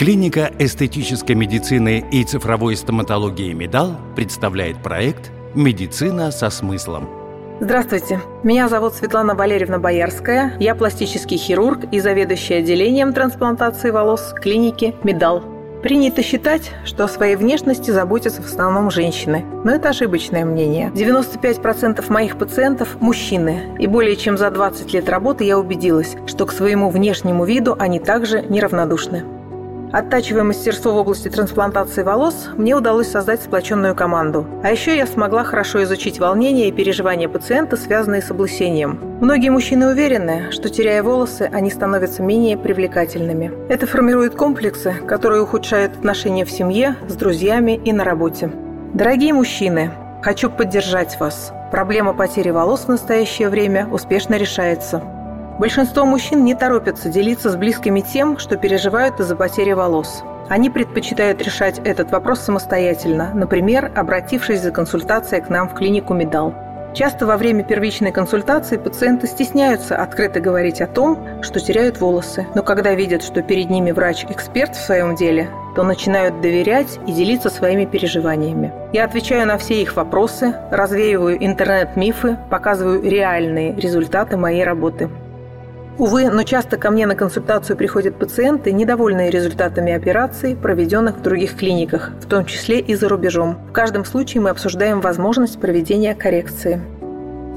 Клиника эстетической медицины и цифровой стоматологии «Медал» представляет проект «Медицина со смыслом». Здравствуйте, меня зовут Светлана Валерьевна Боярская, я пластический хирург и заведующий отделением трансплантации волос клиники «Медал». Принято считать, что о своей внешности заботятся в основном женщины. Но это ошибочное мнение. 95% моих пациентов – мужчины. И более чем за 20 лет работы я убедилась, что к своему внешнему виду они также неравнодушны. Оттачивая мастерство в области трансплантации волос, мне удалось создать сплоченную команду. А еще я смогла хорошо изучить волнения и переживания пациента, связанные с облысением. Многие мужчины уверены, что теряя волосы, они становятся менее привлекательными. Это формирует комплексы, которые ухудшают отношения в семье, с друзьями и на работе. Дорогие мужчины, хочу поддержать вас. Проблема потери волос в настоящее время успешно решается. Большинство мужчин не торопятся делиться с близкими тем, что переживают из-за потери волос. Они предпочитают решать этот вопрос самостоятельно, например, обратившись за консультацией к нам в клинику «Медал». Часто во время первичной консультации пациенты стесняются открыто говорить о том, что теряют волосы, но когда видят, что перед ними врач-эксперт в своем деле, то начинают доверять и делиться своими переживаниями. Я отвечаю на все их вопросы, развеиваю интернет-мифы, показываю реальные результаты моей работы. Увы, но часто ко мне на консультацию приходят пациенты, недовольные результатами операций, проведенных в других клиниках, в том числе и за рубежом. В каждом случае мы обсуждаем возможность проведения коррекции.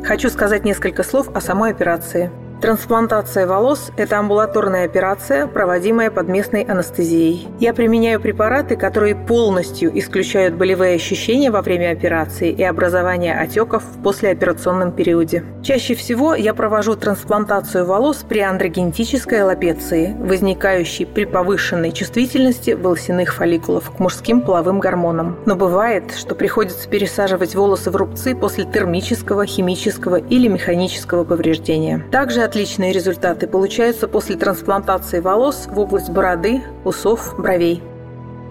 Хочу сказать несколько слов о самой операции – Трансплантация волос – это амбулаторная операция, проводимая под местной анестезией. Я применяю препараты, которые полностью исключают болевые ощущения во время операции и образование отеков в послеоперационном периоде. Чаще всего я провожу трансплантацию волос при андрогенетической аллопеции, возникающей при повышенной чувствительности волосяных фолликулов к мужским половым гормонам. Но бывает, что приходится пересаживать волосы в рубцы после термического, химического или механического повреждения. Также отличные результаты получаются после трансплантации волос в область бороды, усов, бровей.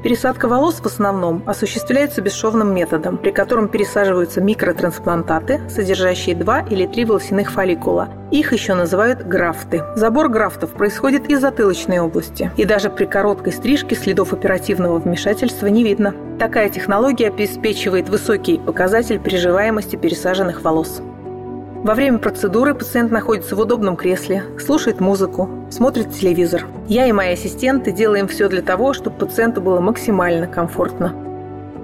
Пересадка волос в основном осуществляется бесшовным методом, при котором пересаживаются микротрансплантаты, содержащие два или три волосяных фолликула. Их еще называют графты. Забор графтов происходит из затылочной области, и даже при короткой стрижке следов оперативного вмешательства не видно. Такая технология обеспечивает высокий показатель приживаемости пересаженных волос. Во время процедуры пациент находится в удобном кресле, слушает музыку, смотрит телевизор. Я и мои ассистенты делаем все для того, чтобы пациенту было максимально комфортно.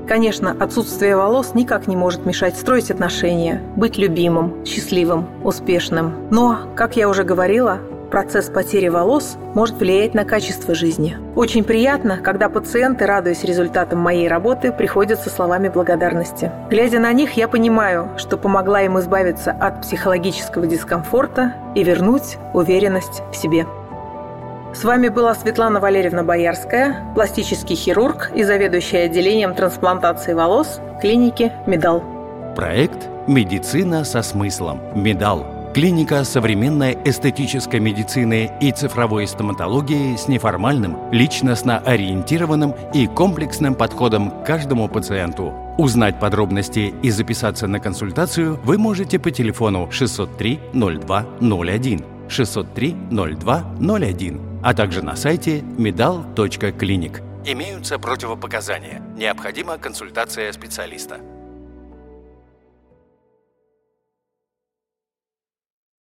Конечно, отсутствие волос никак не может мешать строить отношения, быть любимым, счастливым, успешным. Но, как я уже говорила, Процесс потери волос может влиять на качество жизни. Очень приятно, когда пациенты, радуясь результатам моей работы, приходят со словами благодарности. Глядя на них, я понимаю, что помогла им избавиться от психологического дискомфорта и вернуть уверенность в себе. С вами была Светлана Валерьевна Боярская, пластический хирург и заведующая отделением трансплантации волос клиники «Медал». Проект «Медицина со смыслом. Медал» Клиника современной эстетической медицины и цифровой стоматологии с неформальным, личностно-ориентированным и комплексным подходом к каждому пациенту. Узнать подробности и записаться на консультацию вы можете по телефону 603 02 01 603 02 01, а также на сайте medal.clinic. Имеются противопоказания. Необходима консультация специалиста.